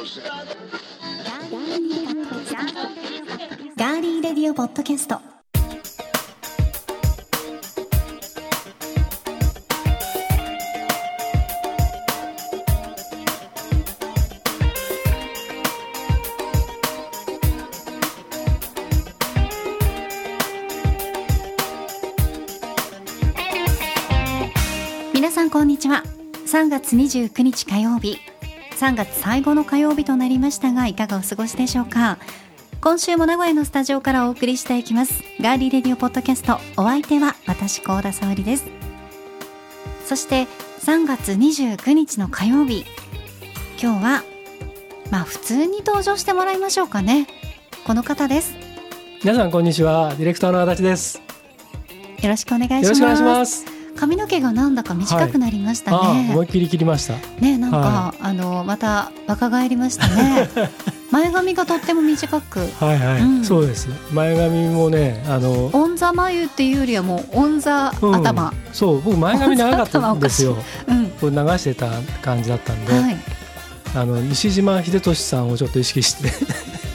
ガーリーレディオポッドキャスト。皆さんこんにちは。3月29日火曜日。3月最後の火曜日となりましたがいかがお過ごしでしょうか？今週も名古屋のスタジオからお送りしていきます。ガーリーレディオポッドキャストお相手は私高田沙織です。そして3月29日の火曜日。今日はまあ普通に登場してもらいましょうかね。この方です。皆さんこんにちは。ディレクターの足立です。よろしくお願いします髪の毛がなんだか短くなりましたね、ああ思いっきり切りました。ねなんか、はあのまた若返りましたね。前髪がとっても短く。はいはい、うん。そうです。前髪もねあのオンザ眉っていうよりはもうオンザうん。頭、そう僕前髪長かったんですよ。うん。これ流してた感じだったんで、はい。あの西島秀俊さんをちょっと意識して。謝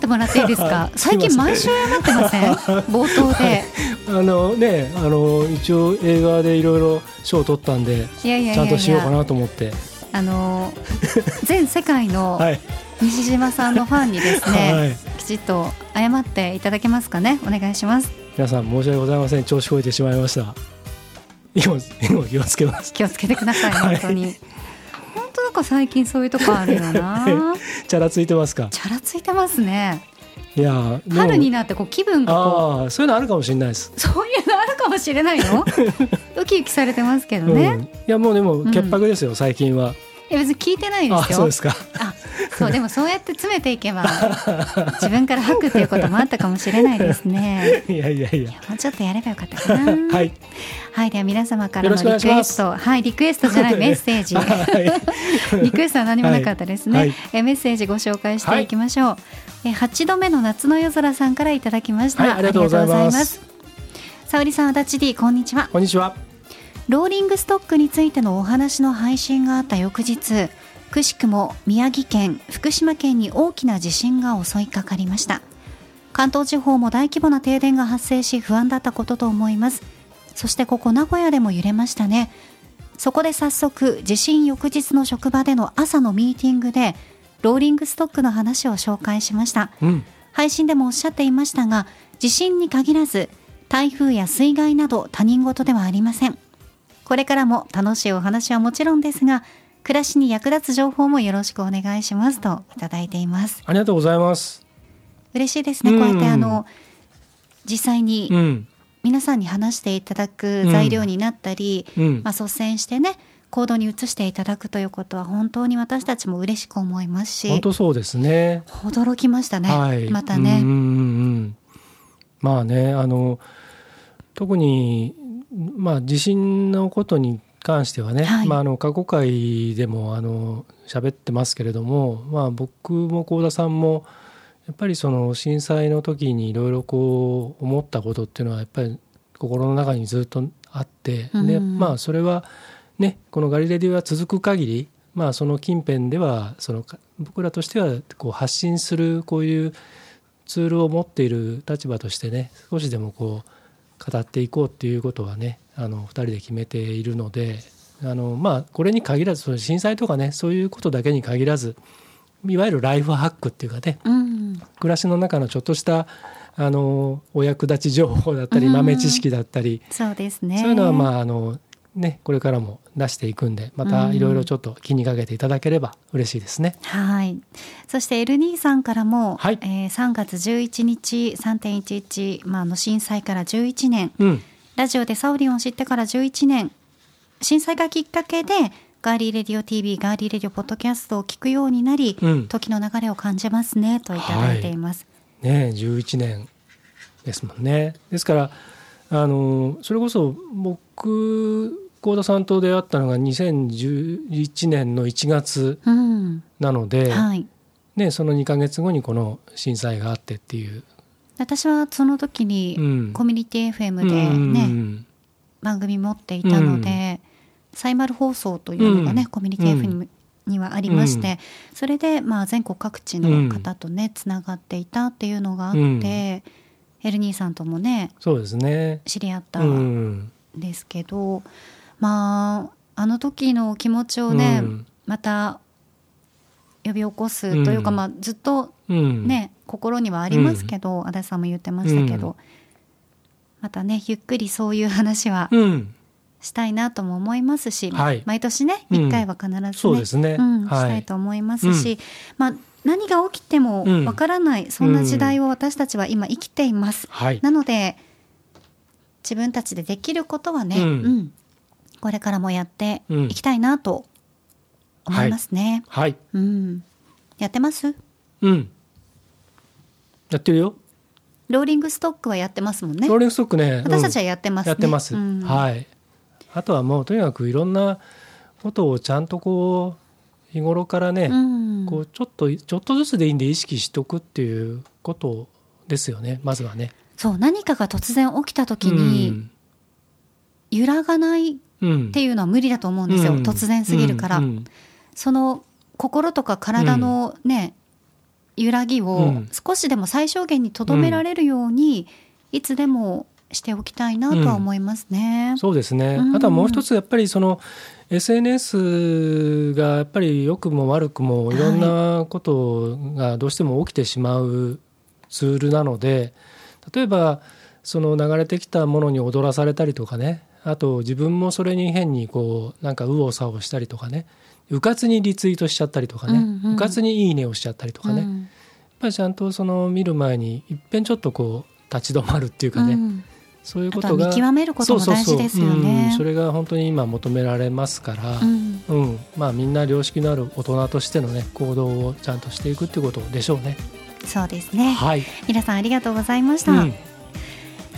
ってもらっていいですか？はい。最近毎週謝ってません？冒頭で。あのねあの一応映画でいろいろ賞を取ったんでちゃんとしようかなと思って。あの全世界の はい、西島さんのファンにですね、はい、きちっと謝っていただけますかね？お願いします。皆さん申し訳ございません。調子こいてしまいました。以後以後気をつけます。気をつけてくださいはい本当に、本当なんか最近そういうとこあるよな。チャラついてますか？チャラついてますね。いや春になってこう気分がこああそういうのあるかもしれないです。うそういうのあるかもしれないの？ウキウキされてますけどね、うん、いやもうでも潔白ですよ、最近は。いや別に聞いてないであすよ。そうですか。あ そうでもそうやって詰めていけば自分から吐くっていうこともあったかもしれないですね。いやいやいや。もうちょっとやればよかったかな。はい。はいでは皆様からのリクエスト。はいリクエストじゃないメッセージ。はい。リクエストは何もなかったですね、はい。えメッセージご紹介していきましょう、え8度目の夏の夜空さんからいただきました、はいありがとうございます。ありがとうございます。沙織さん足立 D こんにちは。こんにちは。ローリングストックについてのお話の配信があった翌日くしくも宮城県福島県に大きな地震が襲いかかりました。関東地方も大規模な停電が発生し不安だったことと思います。そしてここ名古屋でも揺れましたね。そこで早速地震翌日の職場での朝のミーティングでローリングストックの話を紹介しました。うん。配信でもおっしゃっていましたが地震に限らず台風や水害など他人事ではありません。これからも楽しいお話はもちろんですが暮らしに役立つ情報もよろしくお願いしますといただいています。ありがとうございます。嬉しいですね。うん。こうやってあの実際うにん。皆さんに話していただく材料になったり、うん。まあ、率先してね行動に移していただくということは本当に私たちも嬉しく思いますし本当そうですね。驚きましたね、はい。またね、うん。まあねあの特にまあ地震のことに関してはね、はい。まあ、あの過去回でもあの喋ってますけれども、まあ、僕も幸田さんもやっぱりその震災の時にいろいろこう思ったことっていうのはやっぱり心の中にずっとあって、でうん。まあそれはねこの「ガリレディ」は続く限りまあその近辺ではそのか僕らとしてはこう発信するこういうツールを持っている立場としてね少しでもこう語っていこうっていうことはねあの2人で決めているのであのまあこれに限らずその震災とかねそういうことだけに限らずいわゆるライフハックっていうかねうん。暮らしの中のちょっとしたあのお役立ち情報だったりうん。豆知識だったり、そうですね。そういうのはまああのねこれからも出していくんでまたいろいろちょっと気にかけていただければ嬉しいですね。はい。そして L2 さんからも、はい。えー3月11日3.11、まあ、あの震災から11年、うん、ラジオでサオリンを知ってから11年、震災がきっかけで、ガーリーレディオ TV、ガーリーレディオポッドキャストを聞くようになり、うん時の流れを感じますね、といただいています。ね11年ですもんね。ですからあのそれこそ僕幸田さんと出会ったのが2011年の1月うん。なので、はい。ね、その2か月後にこの震災があってっていう。私はその時に、うん。コミュニティ FM でうんうんね、うん。番組持っていたので、サイマル放送というのがね、うん。コミュニティ FM ににはありまして、それでまあ全国各地の方とねつながっていたっていうのがあって、うん。エルニーさんともねそうですね。知り合ったうん。ん。ですけど、まああの時の気持ちをね、うん。また呼び起こすというか、うん。まあずっとうん。ね、心にはありますけど、足立さんも言ってましたけど、うん。またねゆっくりそういう話はうん。したいなとも思いますし、はい。毎年ねうん。1回は必ずね、そうですね。うんはい。したいと思いますし、まあ、何が起きてもうん。わからない、そんな時代を私たちは今生きています。はい。なので自分たちでできることはね、うん。うん。これからもやっていきたいなと思いますね。はい。うん、やってます？うん。やってるよ。ローリングストックはやってますもんねロー。リングストックね。私たちはうんやってますね。やってます。うんはい。あとはもうとにかくいろんなことをちゃんとこう日頃からね、うんこうちょっとちょっとずつでいいんで意識しとくっていうことですよね。まずはね。そう何かが突然起きた時に揺らがないっていうのは無理だと思うんですよ、うん突然すぎるから、うんうんその心とか体のね、揺らぎうをん。少しでも最小限にとどめられるように、いつでもしておきたいなとは思いますね。そうですね、うん。あとはもう一つやっぱりその SNS がやっぱり良くも悪くもいろんなことがどうしても起きてしまうツールなので例えばその流れてきたものに踊らされたりとかね。あと自分もそれに変にこうなんか右往左往したりとかねうかつにリツイートしちゃったりとかね、うんうん。うかつにいいねをしちゃったりとかね、やっうん。ぱりちゃんとその見る前にいっぺんちょっとこう立ち止まるっていうかね、うん。そういうことがあとは見極めることも大事ですよね。そうそう。そううん。それが本当に今求められますから、うん。うん。まあ、みんな良識のある大人としての、ね、行動をちゃんとしていくっていうことでしょうね。そうですね。はい、皆さんありがとうございました。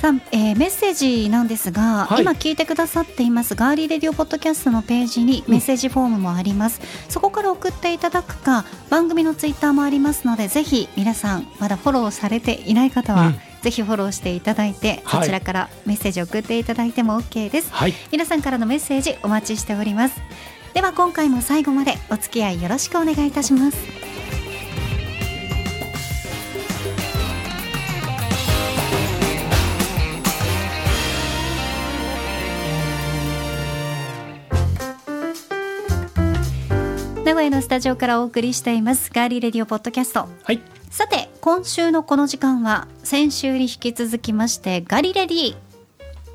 うんさあ、えーメッセージなんですが、はい。今聞いてくださっていますガーリーレディオポッドキャストのページにメッセージフォームもあります、そこから送っていただくか番組のツイッターもありますのでぜひ皆さんまだフォローされていない方は、うん。ぜひフォローしていただいて、はい。そちらからメッセージを送っていただいても OK です。はい、皆さんからのメッセージお待ちしております。では今回も最後までお付き合いよろしくお願いいたします名古屋のスタジオからお送りしていますガーリーレディオポッドキャスト。はい、さて今週のこの時間は先週に引き続きましてガリレディ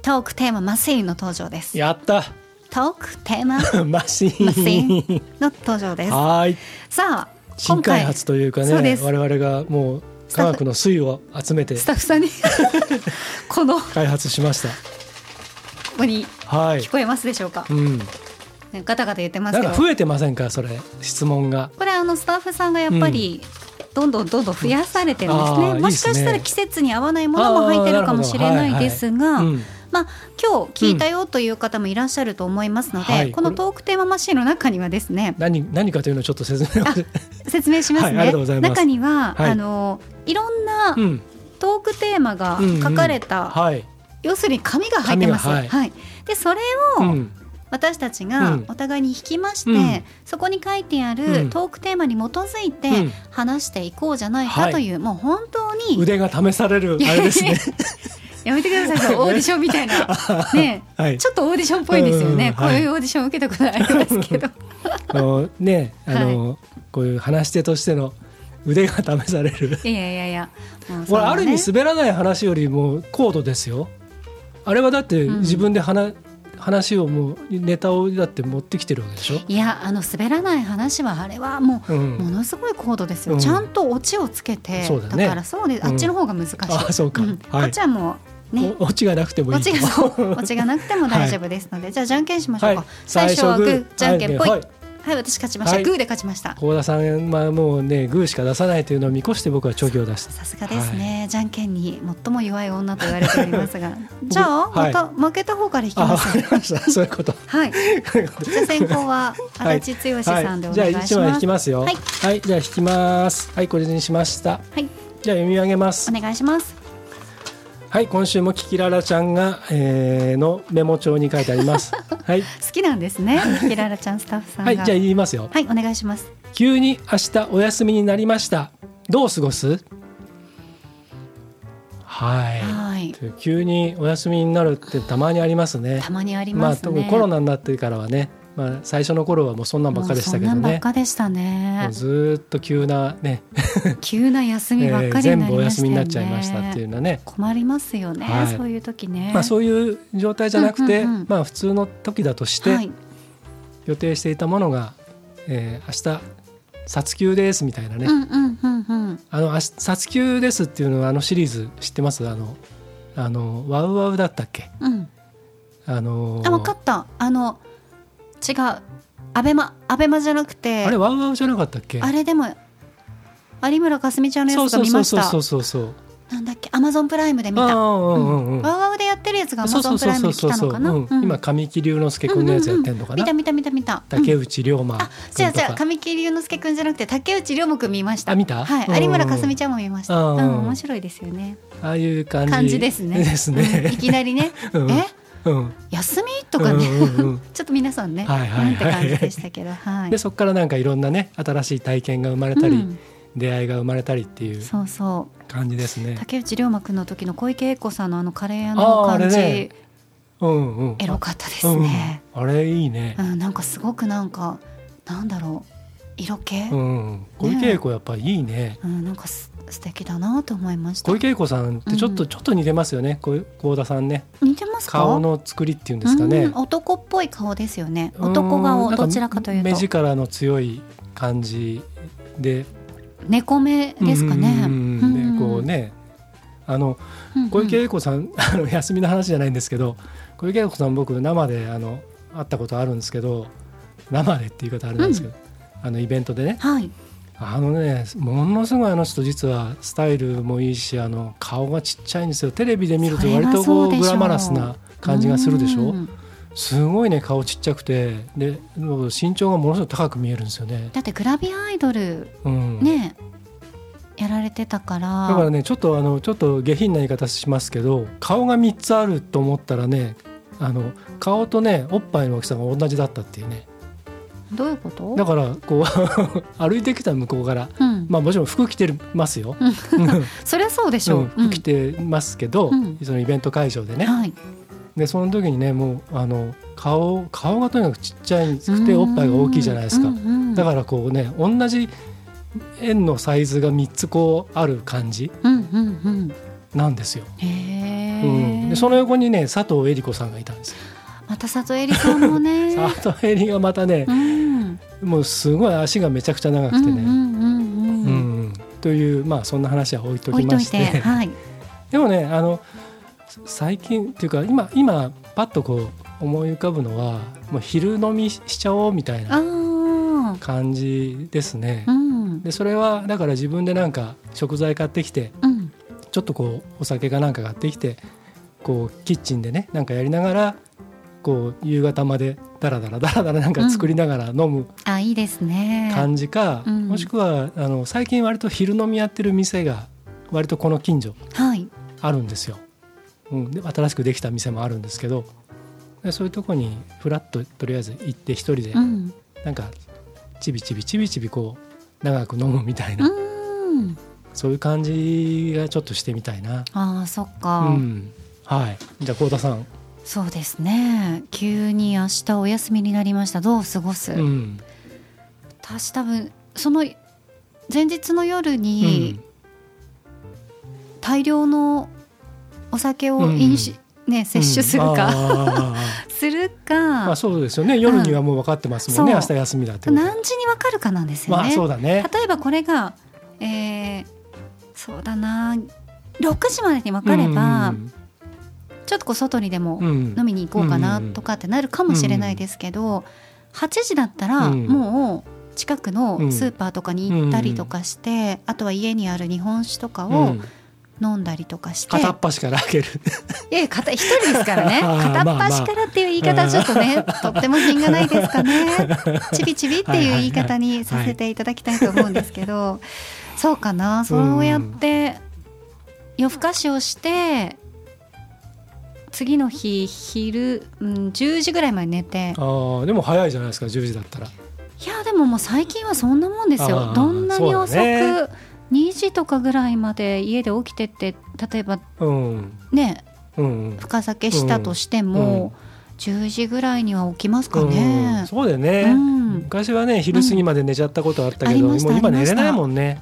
トークテーママシーンの登場です。やった。トークテーマ。マシーン。マシーンの登場です。はい。さあ新開発というかね我々がもう科学の粋を集めてスタッフさんに このこ開発しました。こにはい。聞、こえますでしょうか？うん、ガタガタ言ってますけど。か増えてませんかそれ質問が。これあのスタッフさんがやっぱり、どんどんどんどん増やされてるんですね、もしかしたら季節に合わないものも入ってるかもしれないですが、うん。まあ、今日聞いたよという方もいらっしゃると思いますので、はい。このトークテーママシーンの中にはですね何何かというのをちょっと説明説明しますね、中には、はい。あのいろんなうん。トークテーマが書かれた、はい、要するに紙が入ってます。はい。はい、でそれをうん私たちうがん。お互いに引きまして、うん。そこに書いてあうるん。トークテーマに基づいてうん。話していこうじゃないかという、もう本当に腕が試されるあれですね。やめてください。オーディションみたいな。ねはい。ちょっとオーディションっぽいですよね、うんこういうオーディション受けたことありますけど。あのねあの、こういう話し手としての腕が試される。いやいやいや。もうそこれのねある意味滑らない話よりも高度ですよ。あれはだってうん。自分で話,、話をもうネタをだって持ってきてるわけでしょ？いやあの滑らない話はあれはもう、うん。ものすごい高度ですよ、うん。ちゃんとオチをつけてそうだね。からそうですあっちの方が難しい、あそうか。ん。はい。こっちはもうね。おオチがなくてもいい。オチがなくても大丈夫ですので、じゃあじゃんけんしましょうか、はい。最初はグー。じゃんけんぽい。ははいい、私勝ちました、はい。グーで勝ちました。高田さんはもうねグーしか出さないというのを見越して僕はチョキを出した。さすがですね、じゃんけんに最も弱い女と言われておりますが。じゃあ、はい。また負けた方から引きます。かりました。そういうこと。はい。じゃあ先行ははい足立剛さんでおじゃあ願いします、一枚引きますよ。ははいい、じゃあ引きます。はい、これにしました。はい。じゃあ読み上げます。お願いしますはい今週もキキララちゃんが、えー、のメモ帳に書いてあります。はい。好きなんですね。キララちゃんスタッフさんが。はいじゃあ言いますよ。はいお願いします。急に明日お休みになりました。どう過ごす？はい。はい。急にお休みになるってたまにありますね。たまにありまあますね、特にコロナになってからはね、まあ、最初の頃はもうそんなんばっかでしたけどね。かでしたもねうずーっと急なね、急な休みばっえーかりに全部お休みになっちゃいましたっていうのはね。困りますよね、はい。そういう時ね。まあ、そういう状態じゃなくて、うんうんうん。まあ、普通の時だとして、はい。予定していたものが、えー明日撮休ですみたいなね、うんうんうんうん。あのあし撮休ですっていうのはあのシリーズ知ってます？あのあのワウワウだったっけ？うん。あのあ分かった。あの違う。アベマアベマじゃなくて。あれワウワウじゃなかったっけ？あれでも有村架純ちゃんのやつが見ましたそうそうそう。そうなんだっけ？アマゾンプライムで見たワウワウでやってるやつがアマゾンプライムに来たのかな？今神木隆之介君のやつやってんのかな、見た見た見た見た。竹うん。内涼真あじゃあじゃ神木隆之介くんじゃなくて竹内涼真くん見ました。あ見た？はい、有村架純ちゃんも見ました。ううんん。面白いですよね。ああいう感じ感じですね。いね、きなりね。うん。え？うん休みとかね、うんうんうん。ちょっと皆さんね、はいはい。はいなんて感じでしたけど、はい。でそこからなんかいろんなね新しい体験が生まれたり、うん。出会いが生まれたりっていうそうそう。感じですね。竹内涼真くんの時の小池栄子さんのあのカレー屋あの感じ、ねうんうん。エロかったですうんね、あれいいね。う。んなんかすごくなんかなんだろう。色気、ううん。ん。小池栄子やっぱいいね。なんかす素敵だなと思いました。小池栄子さんってちょっと、うん。ちょっと似てますよね。こ幸田さんね。似てますか？顔の作りっていうんですかね。うん。男っぽい顔ですよね。うん男顔どちらかという目と力の強い感じで。猫目ですかね。うんうんうん。でこうね。あの小池栄子さん、あの休みの話じゃないんですけど小池栄子さん僕生であの会ったことあるんですけど生でっていう言い方あれなんですけど、あのイベントでね。はいあのねものすごいあの人実はスタイルもいいしあの顔がちっちゃいんですよ。テレビで見ると割とこうグラマラスな感じがするでしょ？うん。すごいね顔ちっちゃくて。で身長がものすごい高く見えるんですよね。だってグラビアアイドルうん、ねやられてたから。だからねちょっとあのちょっと下品な言い方しますけど顔が3つあると思ったらねあの顔とねおっぱいの大きさが同じだったっていうねどういうこと？だからこう 歩いてきた向こうからうん。まあもちろん服着てますよ、そりゃそうでしょう、うん。服着てますけど、うん。そのイベント会場でね、はい。でその時にねもうあの顔顔がとにかくちっちゃいくておっぱいが大きいじゃないですか、だからこうね同じ円のサイズが3つこうある感じなんですよ、うん、でその横にね佐藤恵里子さんがいたんですよまた里恵里さんもね。里がまたねう、ん。もうすごい足がめちゃくちゃ長くてね、というまあそんな話は置いときまして。てはい。でもねあの最近っていうか今今パッとこう思い浮かぶのはもう昼飲みしちゃおうみたいあなー。感じですね。う。ん。でそれはだから自分でなんか食材買ってきてうん。ちょっとこうお酒かなんか買ってきてこうキッチンでねなんかやりながらこう夕方までダラダラダラダラなんか作りながら飲むあいいですね。感じか、うん。もしくはあの最近割と昼飲みやってる店が割とこの近所はい。あるんですよ。うん、で新しくできた店もあるんですけどでそういうとこにフラッととりあえず行って一人でうん。なんかちびちびちびちびこう長く飲むみたいな、うん。そういう感じがちょっとしてみたいな。あーそっうか、ん、はい。じゃあ幸田さん、そうですね。急に明日お休みになりました。どう過ごす、うん。私多分その前日の夜うにん。大量のお酒を飲酒、ね摂取するうん。するーまかあそうですよね。夜にはもう分かってますもんね、うん。明日休みだって何時に分かるかなんですよまあね。そうだね。例えばこれが、えーそうだな。6時までに分かれば、うんちょっとこう外にでもうん。飲みに行こうかなうんとかってなるかもしれないですけど、8時だったらうん。もう近くのスーパーとかに行ったりとかして、あとは家にある日本酒とかうをん。飲んだりとかして、片っ端から開ける。いやいや片一人ですからね。片っ端からっていう言い方はちょっとね、とっても品がないですかね。ちびちびっていう言い方にさせていただきたいと思うんですけど、そうかな。そうやって夜更かしをして次の日昼、うん、10時ぐらいまで寝て。ああでも早いじゃないですか10時だったら。いやでももう最近はそんなもんですあよーどんなに遅く、そうだ2時とかぐらいまで家で起きてって例えばうん。ねうんうん。深酒したとしても、10時ぐらいには起きますかうん。ね。そうだよね、うん。昔はね昼過ぎまで寝ちゃったことあったけど、もう今寝れないもんね、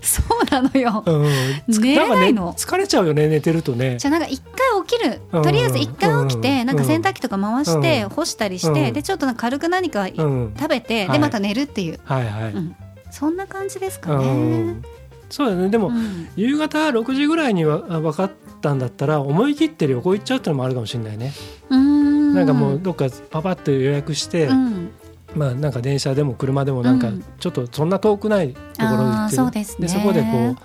そうなのよ。うん、つ寝れないの。ね疲れちゃうよね寝てるとね。じゃあなんか一回起きる、うん。とりあえず一回起きて、うん。なんか洗濯機とか回して、うん。干したりして、うん。でちょっと軽く何かうん。食べて、はい。でまた寝るっていう、はいはい、うん。そんな感じですかうねん。そうだね。でも、うん。夕方6時ぐらいにはあ分かったんだったら思い切って旅行行っちゃうってのもあるかもしれないね、うん。なんかもうどっかパパッと予約して、うんまあなんか電車でも車でもなんかうん。ちょっとそんな遠くないところに行ってそうですね。そこでこう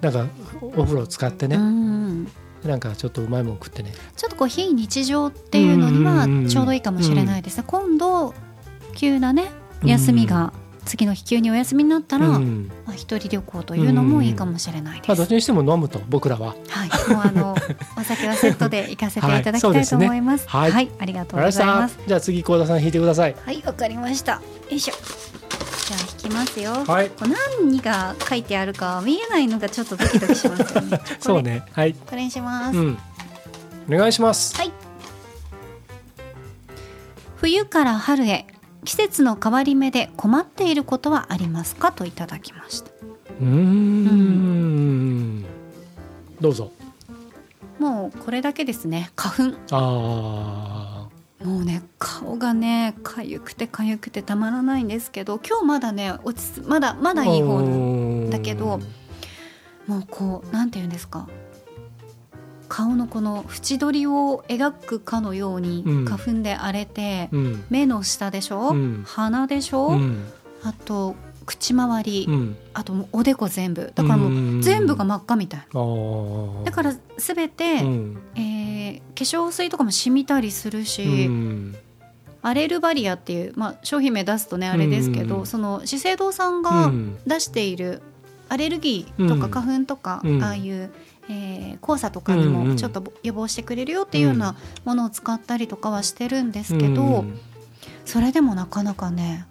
なんかお風呂使ってね、うん。なんかちょっとうまいもん食ってね。ちょっとこう非日常っていうのにはちょうどいいかもしれないですね。今度急なね休みが次の日急にお休みになったら、うんまあ、一人旅行というのもいいかもしれないです。まあ、どっちにしても飲むと僕らははい、もうあの お酒はセットで行かせていただきたいと思います。はいそうですねはいありがとうございます。じゃあ次幸田さん弾いてくださいはい、わかりました。よいしょ。じゃあ引きますよ。はいこう何が書いてあるか見えないのがちょっとドキドキしますよね。そうねはいこれにします。うんお願いしますはい。冬から春へ季節の変わり目で困っていることはありますか？といただきました。うーんどうぞもうこれだけですね。花粉。あもうね顔がね痒くて痒くてたまらないんですけど今日まだね落ち着まだまあだいい方方だけどもうこうなんて言うんですか？顔のこの縁取りを描くかのようにうん。花粉で荒れて、うん。目の下でしょ、うん。鼻でしょ、うん。あと口周り、うん。あともうおでこ全部。だからもう全部が真っ赤みたい。だから全て、うん。えー化粧水とかも染みたりするし、うん。アレルバリアっていう、まあ、商品名出すとねあれですけど、うん。その資生堂さんうがん。出しているアレルギーとうんか花粉とか、うん。ああいう、えー黄砂とかにうんうんもちょっと予防してくれるよっていうようなものを使ったりとかはしてるんですけど、うんそれでもなかなかね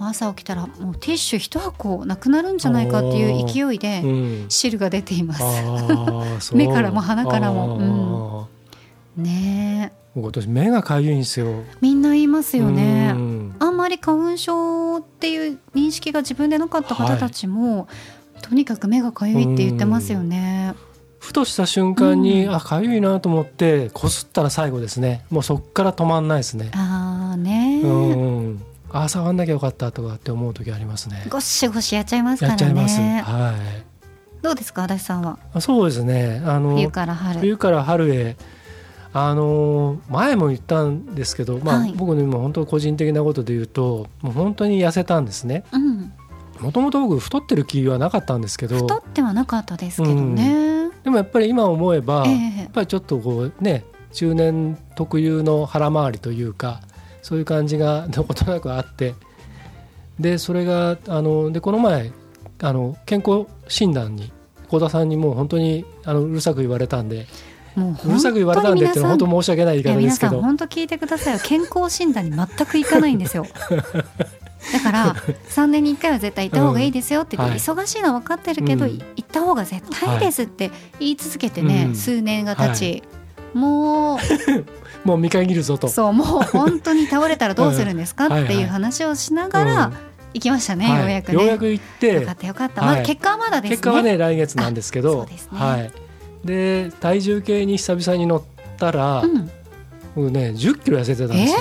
朝起きたらもうティッシュ一箱なくなるんじゃないかっていう勢いでうん。汁が出ています。う 目からも鼻からも。あー。ね。え僕今年目がかゆいんですよ。みんな言いますよね。うん。あんまり花粉症っていう認識が自分でなかった方たちも、とにかく目がかゆいって言ってますよね。ふとした瞬間に、うんあかゆいなと思ってこすったら最後ですねもうそっから止まんないですね。ああね、うんあ触んなきゃよかったとかって思う時ありますね。ゴシゴシやっちゃいますからやっちゃいます。ね。はいどうですか足立さんは？あ。そうですね。あの冬から春。冬から春へあの前も言ったんですけど、まあはい僕の今本当個人的なことで言うともう本当に痩せたんですね。うん、もともと僕太ってる気はなかったんですけど。太ってはなかったですけどね。でもやっぱり今思えば、えやえっぱりちょっとこうね中年特有の腹回りというかそういう感じがどことなくあって。でそれがあのでこの前あの健康診断に幸田さんにもう本当にあのうるさく言われたんで。もううるさく言われたんでって本当当申し訳ない言い方ですけど。皆さん本当聞いてくださいよ。健康診断に全く行かないんですよ だから 3年に1回は絶対行った方がいいですよって言って、うん。忙しいのは分かってるけど、うん行った方が絶対ですって言い続けてね、うん数年が経ち、も もう見限るぞと。う。そうもう本当に倒れたらどうするんですかうんっていう話をしながらうん行きましたね、はいようやくね。ようやく行ってよかったよかった、はい。まだ結果はまだですね。結果はね来月なんですけあそどうですね。はい、で体重計に久々に乗ったら、うん、僕ね1 0キロ痩せてたんですよ。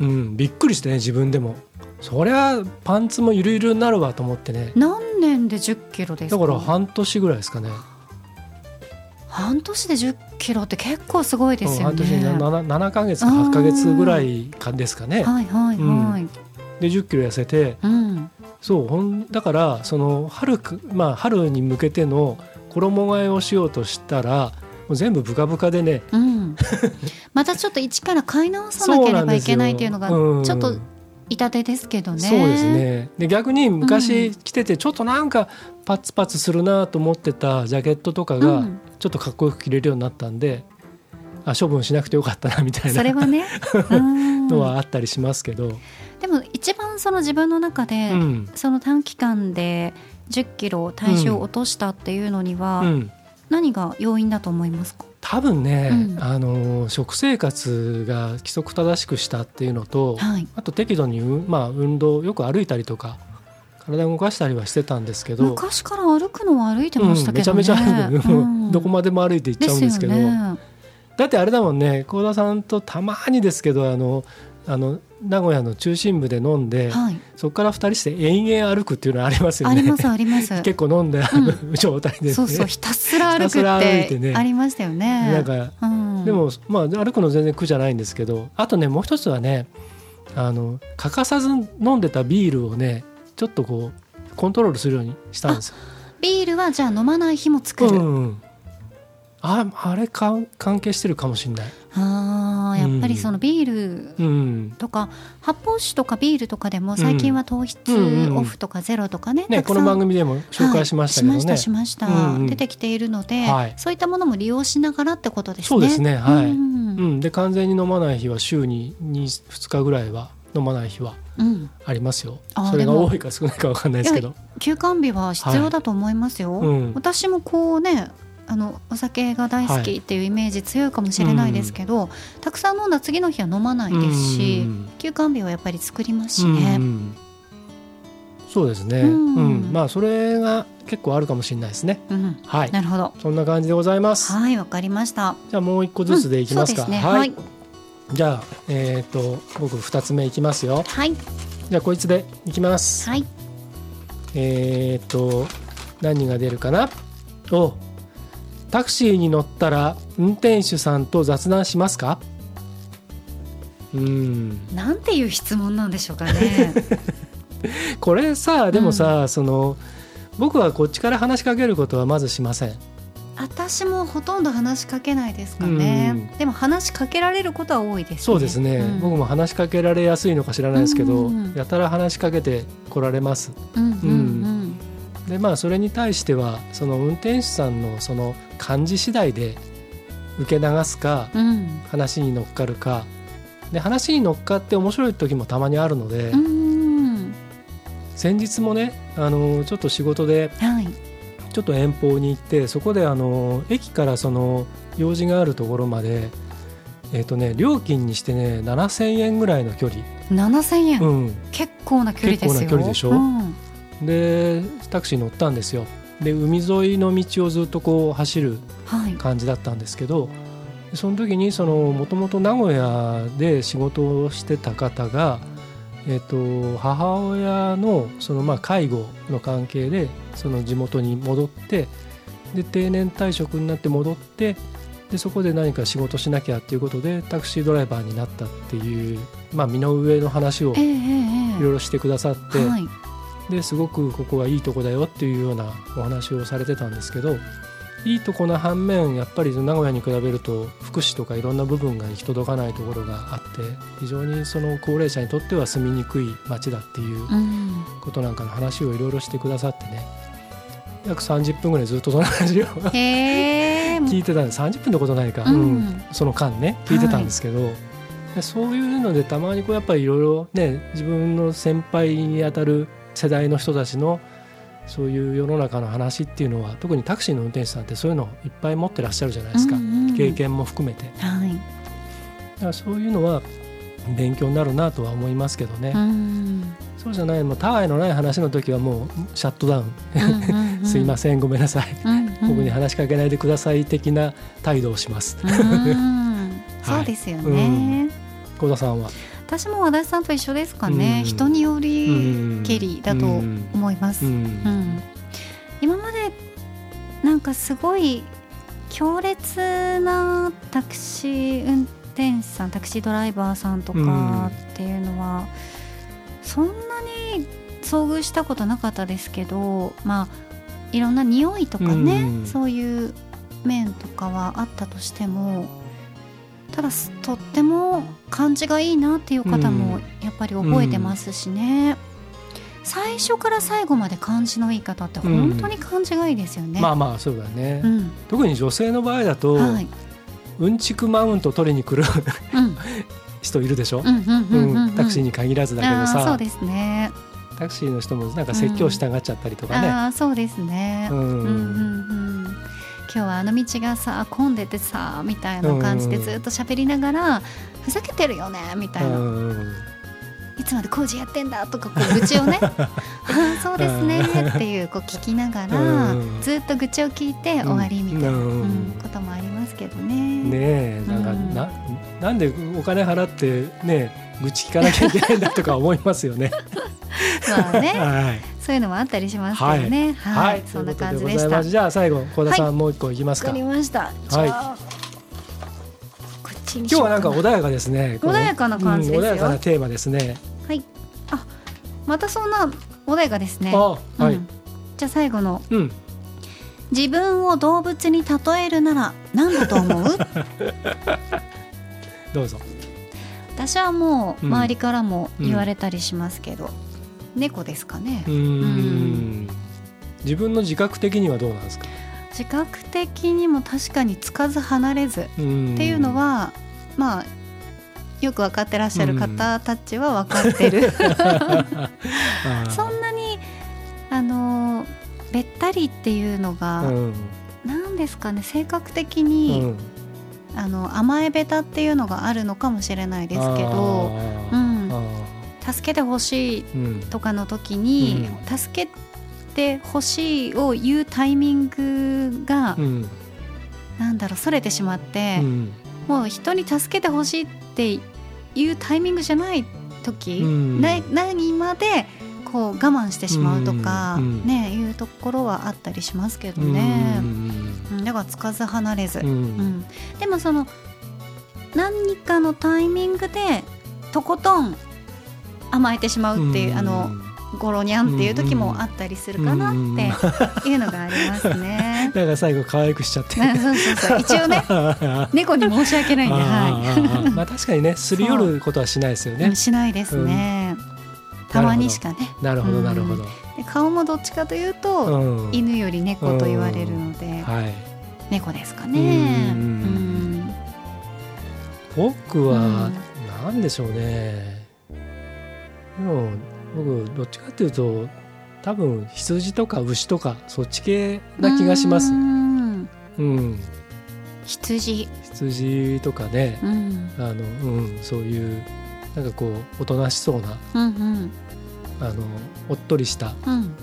うん、びっくりしてね自分でも。そりゃパンツもゆるゆるになるわと思ってね。何年で10キロですか？だから半年ぐらいですかね。半年で10キロって結構すごいですよ半年でね。7, 7ヶ月か8ヶ月ぐらいかですかね。はいはいはい。で1 0キロ痩せてうん。そうほんだからその春く、まあ、春に向けての衣替えをしようとしたらもう全部ブカブカでね。うん。またちょっと一から買い直さなければいけないっていうのがちょっと痛手ですけどね。そうですね。で逆に昔着ててちょっとなんかパツパツするなと思ってたジャケットとかがうん。ちょっとかっこよく着れるようになったんで、あ処分しなくてよかったなみたいな。それはね。うん。のはあったりしますけど、でも一番その自分の中で、うん。その短期間で1 0キロ体重を落としたっていうのには、うん、何が要因だと思いますか、多分ね、うん。あの食生活が規則正しくしたっていうのと、はい、あと適度に、うんまあ、運動よく歩いたりとか体を動かしたりはしてたんですけど、昔から歩くのは歩いてましたけどね、うんめちゃめちゃ歩く、うん。どこまでも歩いて行っちゃうんですけど。だってあれだもんね幸田さんとたまにですけどあのあの名古屋の中心部で飲んで、はい、そこから2人して延々歩くっていうのはありますよね。ありますあります 結構飲んである、状態でね。そうそうひたすら歩くってねありましたよね。なんかうん、でも、まあ、歩くの全然苦じゃないんですけどあとねもう一つはねあの欠かさず飲んでたビールをねちょっとこうコントロールするようにしたんですよ。ビールはじゃあ飲まない日も作る、うん、ああれか関係してるかもしれない。あーやっぱりそのビールうん。とか、発泡酒とかビールとかでも最近は糖質オフとかゼロとかね,、ね、この番組でも紹介しましたけどね。はい、しましたしました、うんうん。出てきているので、はい。そういったものも利用しながらってことですね。そうですね。はい。うん。うん、で完全に飲まない日は週に 2, 2日ぐらいは飲まない日はうん。ありますよ。あーそれが多いか少ないか分かんないですけど。休館日は必要だと思いますよ。うん。私もこうねあのお酒が大好きっていうイメージ強いかもしれないですけど、たくさん飲んだ次の日は飲まないですし、うん。休館日はやっぱり作りますしうんね。うん。そうですね、ううん。んまあそれが結構あるかもしれないですね。うん。はい。なるほど。そんな感じでございます。はい、わかりました。じゃあもう一個ずつでいきますか、すね。はい、はい。じゃあえっ、と僕二つ目いきますよ。はい、じゃあこいつでいきます、はい、えっ、と何が出るかな？おタクシーに乗ったら運転手さんと雑談しますか？うん。なんていう質問なんでしょうかね。これさでもさ、その僕はこっちから話しかけることはまずしません。私もほとんど話しかけないですかね。でも話しかけられることは多いですね。そうですね、うん。僕も話しかけられやすいのか知らないですけど、うんやたら話しかけて来られます。うん。うんでまあそれに対してはその運転手さんのその感じ次第で受け流すかうん。うん話に乗っかるか。で話に乗っかって面白い時もたまにあるので、うん。先日もねあのちょっと仕事ではい。ちょっと遠方に行ってそこであの駅からその用事があるところまでえっ、とね料金にしてね7,000円ぐらいの距離、7000円、うん、結構な距離ですよ。結構な距離でしょ。うんでタクシー乗ったんですよで海沿いの道をずっとこう走るはい。感じだったんですけどその時にそのもともと名古屋で仕事をしてた方が、えっと母親のそのまあ介護の関係でその地元に戻ってで定年退職になって戻ってでそこで何か仕事しなきゃっていうことでタクシードライバーになったっていう、まあ、身の上の話をええええいろいろしてくださって、はい。ですごくここがいいとこだよっていうようなお話をされてたんですけどいいとこな反面やっぱり名古屋に比べると福祉とかいろんな部分が行き届かないところがあって非常にその高齢者にとっては住みにくい街だっていううん。ことなんかの話をいろいろしてくださってね。約30分ぐらいずっとその話を。聞いてたんで30分のことないか、うん。うん。その間ね聞いてたんですけど、でそういうのでたまにこうやっぱりいろいろね自分の先輩にあたる世代の人たちのそういう世の中の話っていうのは特にタクシーの運転手さんってそういうのいっぱい持ってらっしゃるじゃないですか、うんうん経験も含めて。はい。だからそういうのは勉強になるなとは思いますけどね、うん。そうじゃないもうたわいのない話の時はもうシャットダウン、うんすいませんごめんなさい、うんうん。僕に話しかけないでください的な態度をします。うんそうですよね。幸田さんは？私も和田さんと一緒ですかね。うん。人によりうんけりだと思います。ううん。ん今までなんかすごい強烈なタクシー運転手さんタクシードライバーさんとかっていうのは、そんなに遭遇したことなかったですけどまあいろんな匂いとかね、うん。そういう面とかはあったとしてもただすとっても感じがいいなっていう方もやっぱり覚えてますしね、最初から最後まで感じのいい方って本当に感じがいいですよね、まあまあそうだね、うん。特に女性の場合だと、はい。うんちくマウント取りに来るうん。人いるでしょ、うんうんうんうんうんタクシーに限らずだけどあーそうさですね。タクシーの人もなんか説教したがっちゃったりとかね、そうですね、うんうん。うんうん今日はあの道がさ混んでてさみたいな感じでずっと喋りながら、ふざけてるよねみたいな、うん。いつまで工事やってんだとかこう愚痴をね。ああそうですねっていうこう聞きながら、うん。ずっと愚痴を聞いて終わりみたいな、こともありますけどね。ねえなんか、うんななんでお金払ってね愚痴聞かなきゃいけないんだとか思いますよね。まあね。はい、そういうのもあったりしますけどね。はい、そんな感じでした。じゃあ最後幸田さん、もう一個いきますか。かりました。じゃあ、こっちにし今日はなんか穏やかですね。穏やかな感じですようん穏やかなテーマですね。はい。あ、またそんな穏やかですね。あ、はい。うんじゃあ最後のうん。自分を動物に例えるなら何だと思う？どうぞ。私はもううん周りからも言われたりしますけど、猫ですかね。うーん。自分の自覚的にはどうなんですか？自覚的にも確かにつかず離れずっっていうのはまあよく分かってらっしゃる方たちは分かってる、そんなにあのべったりっていうのが、うん。なんですかね性格的うに、ん。あの甘えべたっていうのがあるのかもしれないですけど、うん。あ助けてほしいとかの時に、助けてほしいを言うタイミングが、うん。なんだろうそれてしまって、うん。もう人に助けてほしいっていうタイミングじゃない時、うん。な何までこう我慢してしまうとか、うん。うん。ねいうところはあったりしますけどうん。ね、うん。だからつかず離れず、うん。うん。でもその何かのタイミングでとことん甘えてしまうっていう、んあのゴロニャンっていう時もあったりするかなっていうのがありますね。だから最後可愛くしちゃって。なそうそうそう一応ね 猫に申し訳ないんで、はあーまあ確かにね すり寄ることはしないですよい、ね。しないですね。たまにしかね。なるほどうんなるほど。で顔もどっちかというと、うん犬より猫と言われるので、はい。猫ですかうね。んうん僕はうんなんでしょうね。でも僕どっちかっていうと多分羊とか牛とかそっち系な気がしますう。んうん。羊。羊とかねう。んあのうんそういうなんかこうおとなしそうなうんうんあのおっとりしたうん。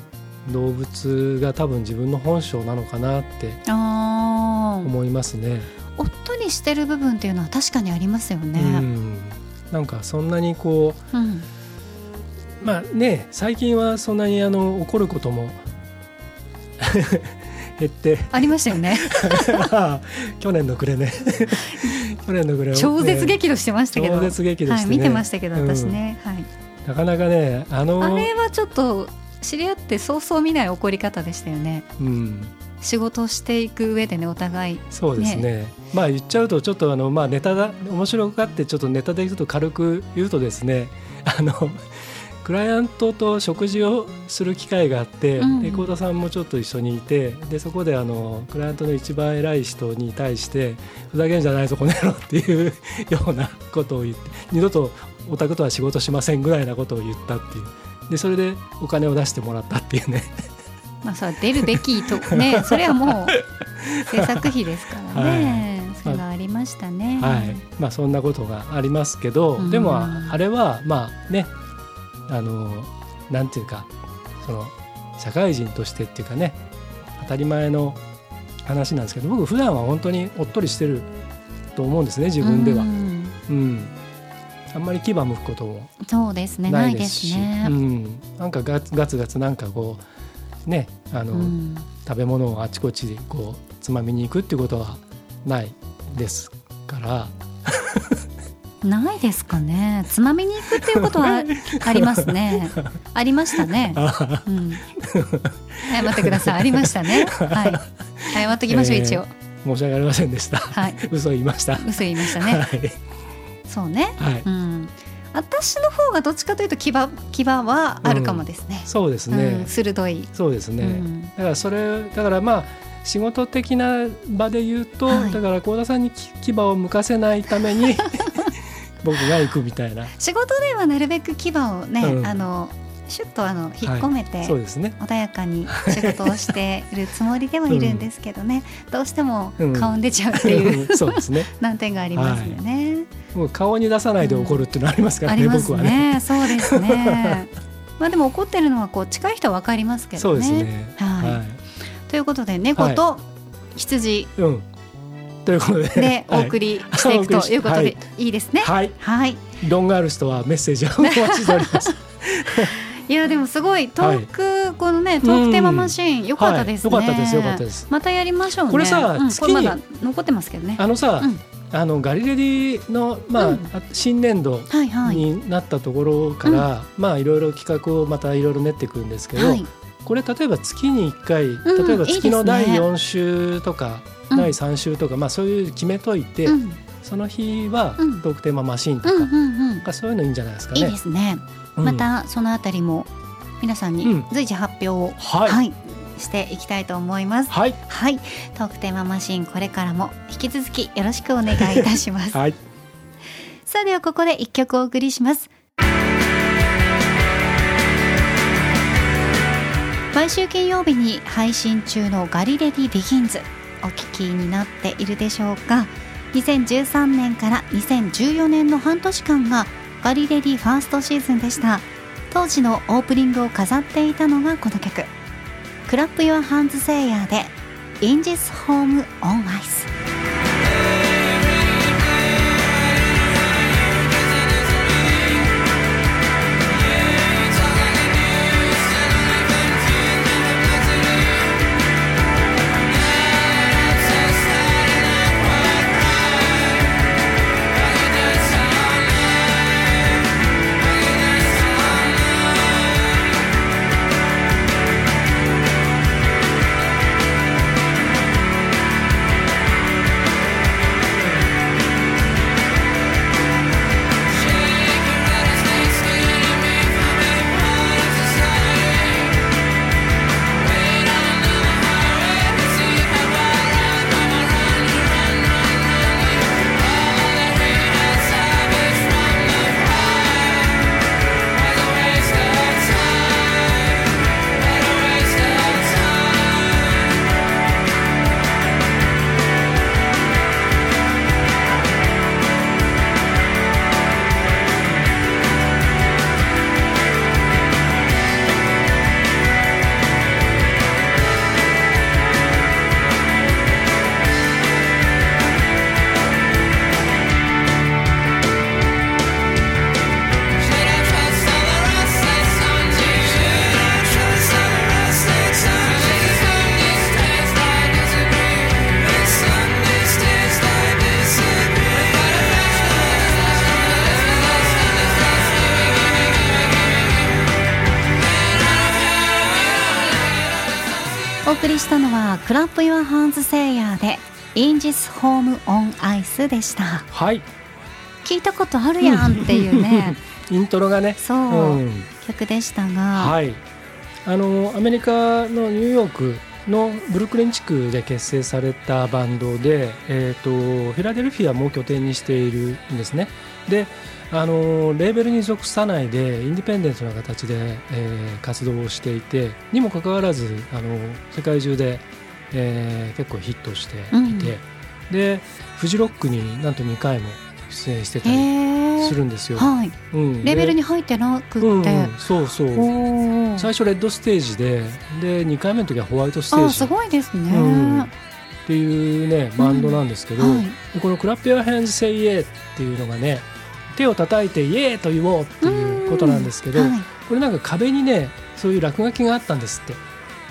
動物が多分自分の本性なのかなって。思いますね。おっとりしてる部分っていうのは確かにありますようね。ん、なんかそんなにこうん。うまあね最近はそんなにあの怒ることも 減ってありましたよね。去年の暮れね 去年の暮れ超絶激怒してましたけど。超絶激怒はい、してね、見てましたけど、私ね。はい。なかなかねあのあれはちょっと知り合ってそうそう見ない怒り方でしたよね。うん、仕事をしていく上でねお互い。そうですねまあ言っちゃうとちょっとあの、まあ、ネタが面白がってちょっとネタで言うと軽く言うとですねあのクライアントと食事をする機会があって、うん。で幸田さんもちょっと一緒にいてでそこであのクライアントの一番偉い人に対してふざけんじゃないぞこの野郎っていうようなことを言って二度とお宅とは仕事しませんぐらいなことを言ったっていう。でそれでお金を出してもらったっていうね。まあそ出るべきとね それはもう制作費ですからね、そういうのありましたね。はい。まあそんなことがありますけど、うん。でもあれはまあねあのなんていうかその社会人としてっていうかね当たり前の話なんですけど僕普段は本当におっとりしてると思うんですね自分では。う。ん。うん。あんまり牙向くこともそうですねなないいですし、ね。うん、なんかガツガツガツなんかこうねあの、うん。食べ物をあちこちでこうつまみに行くっていうことはないですからないですかね。つまみに行くっていうことは ありますね。ありましたね。うん。謝ってください。ありましたね。はい。謝っときましょう、えー一応。申し訳ありませんでした。はい嘘言いました。嘘言いましたね、はい。そうね、はい。うん、私の方がどっちかというと牙牙はあるかもですね、そうですうんね。鋭い、そうですね。うんだからそれだからまあ仕事的な場で言うと、はいだから幸田さんにき牙を向かせないために僕が行くみたいな。仕事ではなるべく牙をね、うんあのシュッとあの引っ込めて、そうですね。穏やかに仕事をしているつもりではいるんですけどね、どうしてもうん顔に出ちゃうっていうそうですね。難点がありますよね。もう顔に出さないで怒るっていうのありますからね、あります僕はね。ね。そうですね。まあでも怒ってるのはこう近い人はわかりますけそうどね。ですね。はいはということで猫と羊い。うん。ということで。でお送り。りしていくとい。うことではい。いいですね。はい。はい。論がある人はメッセージをお待ちしております。いやでもすごいトーク、このねトークテーママシーン良かったですね、はい。良かったです良かったです。またやりましょうね。これさうん、月にこれまだ残ってますけどね。あのさ、うん。あのガリレディのまあ、うん。新年度はいはい。になったところから、まあいろいろ企画をまたいろいろ練っていくんですけど、はい。これ例えば月に1回、うん例えば月の第いいですね。4週とか、うん第3週とか、まあそういう決めといて、うん。その日はうん。トークテーママシーンとか、うんうんそういうのいいんじゃないですかね。いいですね、うん。またそのあたりも皆さんにうん。随時発表を、はい。はい。していきたいと思います。はい。はい。トークテーママシーンこれからも引き続きよろしくお願いいたします。はい。さあではここで一曲お送りします。毎週金曜日に配信中のガリレディビギンズお聞きになっているでしょうか。2013年から2014年の半年間がガリレディファーストシーズンでした。当時のオープニングを飾っていたのがこの曲。クラップ・ヨア・ハンズ・セイヤーでインジス・ホーム・オン・アイスりしたのはクラップ・ヨア・ハンズ・セイヤーで In This Home on Ice でした。はい。聞いたことあるやんっていうね。イントロがね、そう、うん、曲でしたが、はい。あのアメリカのニューヨークのブルックリン地区で結成されたバンドで、えー、とフィラデルフィアも拠点にしているんですね。であのレーベルに属さないでインディペンデントな形で、えー活動をしていてにもかかわらずあの世界中で、えー結構ヒットしていて、うん。でフジロックになんと2回も出演してたへりえするんですよ。はい。うん。レベルでに入ってなくって、うんうん。そうそう。最初レッドステージでで2回目の時はホワイトステーあジっすごいですね、うん。ていうねバンドなんですけど、はい。でこの「クラップ・ヨア・ヘンズ・セイ・エー」っていうのがね手を叩いて「イエー!」と言おうっていうことなんですけど、はい。これなんか壁にねそういう落書きがあったんですって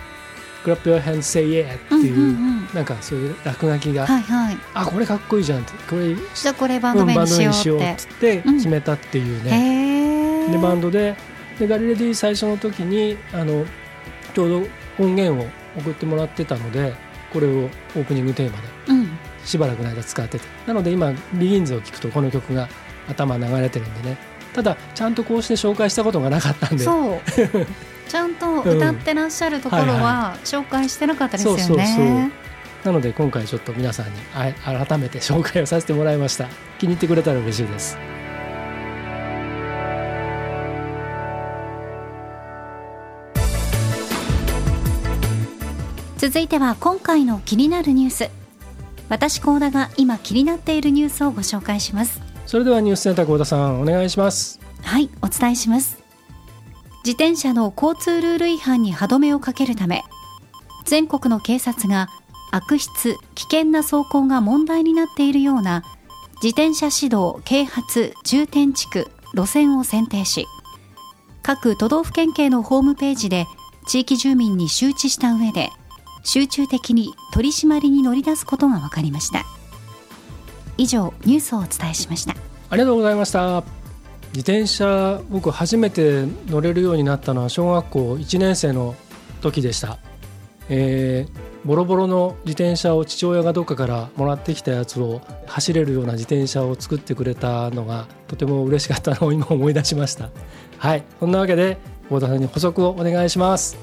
「 Clap Your Hands Say Yeah」っていう,、うんうんうん。なんかそういう落書きが、はいはい。あこれかっこいいじゃんってこれじゃあこれバンドにしようって。うん。決めたっていうね、へえでバンドででがりれでぃ最初の時にあのちょうど音源を送ってもらってたのでこれをオープニングテーマでうん。しばらくの間使ってて。なので今ビギンズを聞くとこの曲が頭流れてるんでね。ただちゃんとこうして紹介したことがなかったんで。そう。ちゃんと歌ってらっしゃるところは紹介してなかったですよね、そうそうそう。なので今回ちょっと皆さんにあ改めて紹介をさせてもらいました。気に入ってくれたら嬉しいです。続いては今回の気になるニュース。私高田が今気になっているニュースをご紹介しますそれではニュースセンター高田さんお願いします。はいお伝えします。自転車の交通ルール違反に歯止めをかけるため全国の警察が悪質危険な走行が問題になっているような自転車指導啓発重点地区路線を選定し各都道府県警のホームページで地域住民に周知した上で集中的に取り締まりに乗り出すことが分かりました。以上ニュースをお伝えしました。ありがとうございました。自転車僕初めて乗れるようになったのは小学校1年生の時でした、えー、ボロボロの自転車を父親がどっかからもらってきたやつを走れるような自転車を作ってくれたのがとても嬉しかったのを今思い出しました。はい。そんなわけで大田さんに補足をお願いします。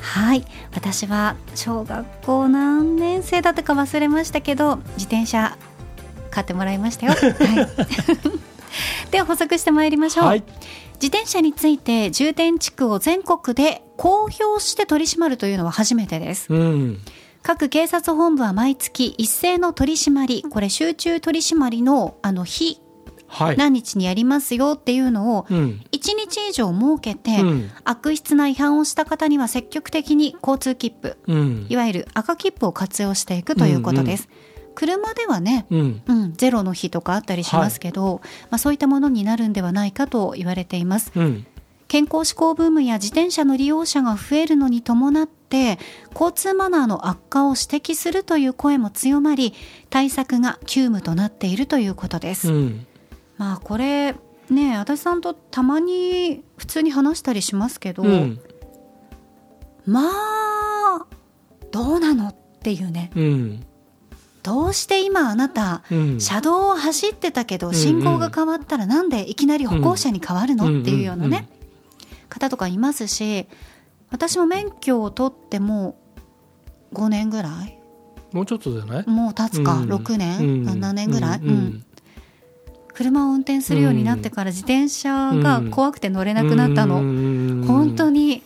はい。私は小学校何年生だったか忘れましたけど自転車買ってもらいましたよ、はい、では補足してまいりましょう、はい、自転車について重点地区を全国で公表して取り締まるというのは初めてです、うん、各警察本部は毎月一斉の取り締まりこれ集中取り締まりのあの日何日にやりますよっていうのを1日以上設けて、悪質な違反をした方には積極的に交通切符、いわゆる赤切符を活用していくということです。車ではね、うん、うん、ゼロの日とかあったりしますけど、はい、まあ、そういったものになるんではないかと言われています。うん、健康志向ブームや自転車の利用者が増えるのに伴って交通マナーの悪化を指摘するという声も強まり対策が急務となっているということです。うん。まあこれね足立さんとたまに普通に話したりしますけど、うん、まあどうなのっていうね、うん、どうして今あなた、うん、車道を走ってたけど信号が変わったらなんでいきなり歩行者に変わるの、っていうようなね、方とかいますし私も免許を取っても5年ぐらい？もうちょっとじゃない？もう経つか、うん、6年、うん、7年ぐらい、うん車を運転するようになってから自転車が怖くて乗れなくなったの、うん、本当に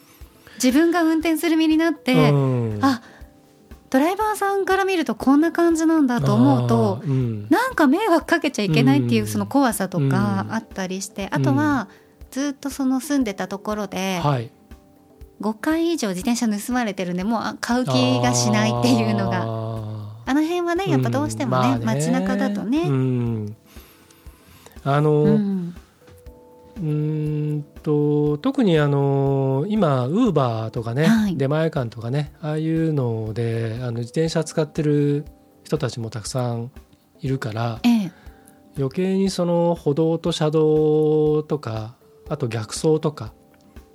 自分が運転する身になって、うん、あドライバーさんから見るとこんな感じなんだと思うと、うん、なんか迷惑かけちゃいけないっていうその怖さとかあったりして、あとはずっとその住んでたところで、はい、5回以上自転車盗まれてるんでもう買う気がしないっていうのが。あの辺はねやっぱどうしてもね,、うん。まあ、ね。街中だとね。うん。あの、うんうんと特にあの今ウーバーとかね、はい、出前館とかねああいうのであの自転車使ってる人たちもたくさんいるから、ええ、余計にその歩道と車道とかあと逆走とか。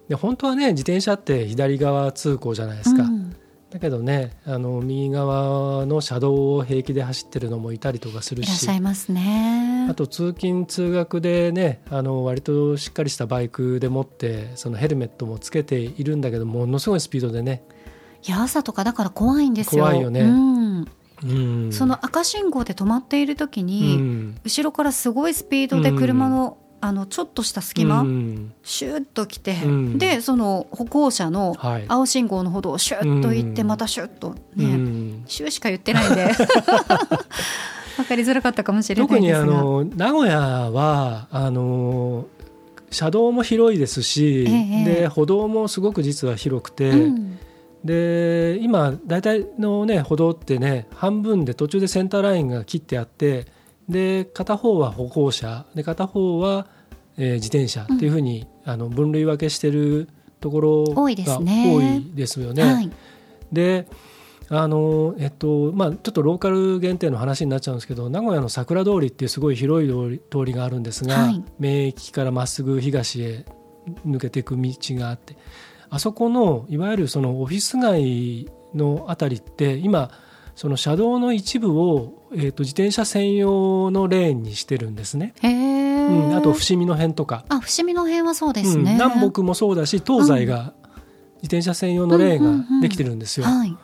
で本当はね自転車って左側通行じゃないですか、うん、だけどねあの右側の車道を平気で走ってるのもいたりとかするしいらっしゃいますね。あと通勤通学でねあの割としっかりしたバイクでもってそのヘルメットもつけているんだけどものすごいスピードでね。いや朝とかだから怖いんですよ。怖いよね、うん。うん、その赤信号で止まっている時に、うん、後ろからすごいスピードで車のあのちょっとした隙間、うん、シューッと来て、うん、でその歩行者の青信号の歩道をシュッと行って、またシュッとね、うん、シューしか言ってないんで。分かりづらかったかもしれない特にあの名古屋はあの車道も広いですし、ええ、で歩道もすごく実は広くて。で今大体のね歩道ってね半分で途中でセンターラインが切ってあってで片方は歩行者で片方は、えー、自転車っていうふうに、うん、あの分類分けしてるところが多いですよね。はい、であのえっとまあ、ちょっとローカル限定の話になっちゃうんですけど名古屋の桜通りっていうすごい広い通り通りがあるんですが、はい、名駅からまっすぐ東へ抜けていく道があってあそこのいわゆるそのオフィス街の辺りって今その車道の一部を、えー、と自転車専用のレーンにしてるんですね。うん、あと伏見の辺とか、あ伏見の辺はそうですね、うん南北もそうだし東西が自転車専用のレーンができてるんですよ。はい。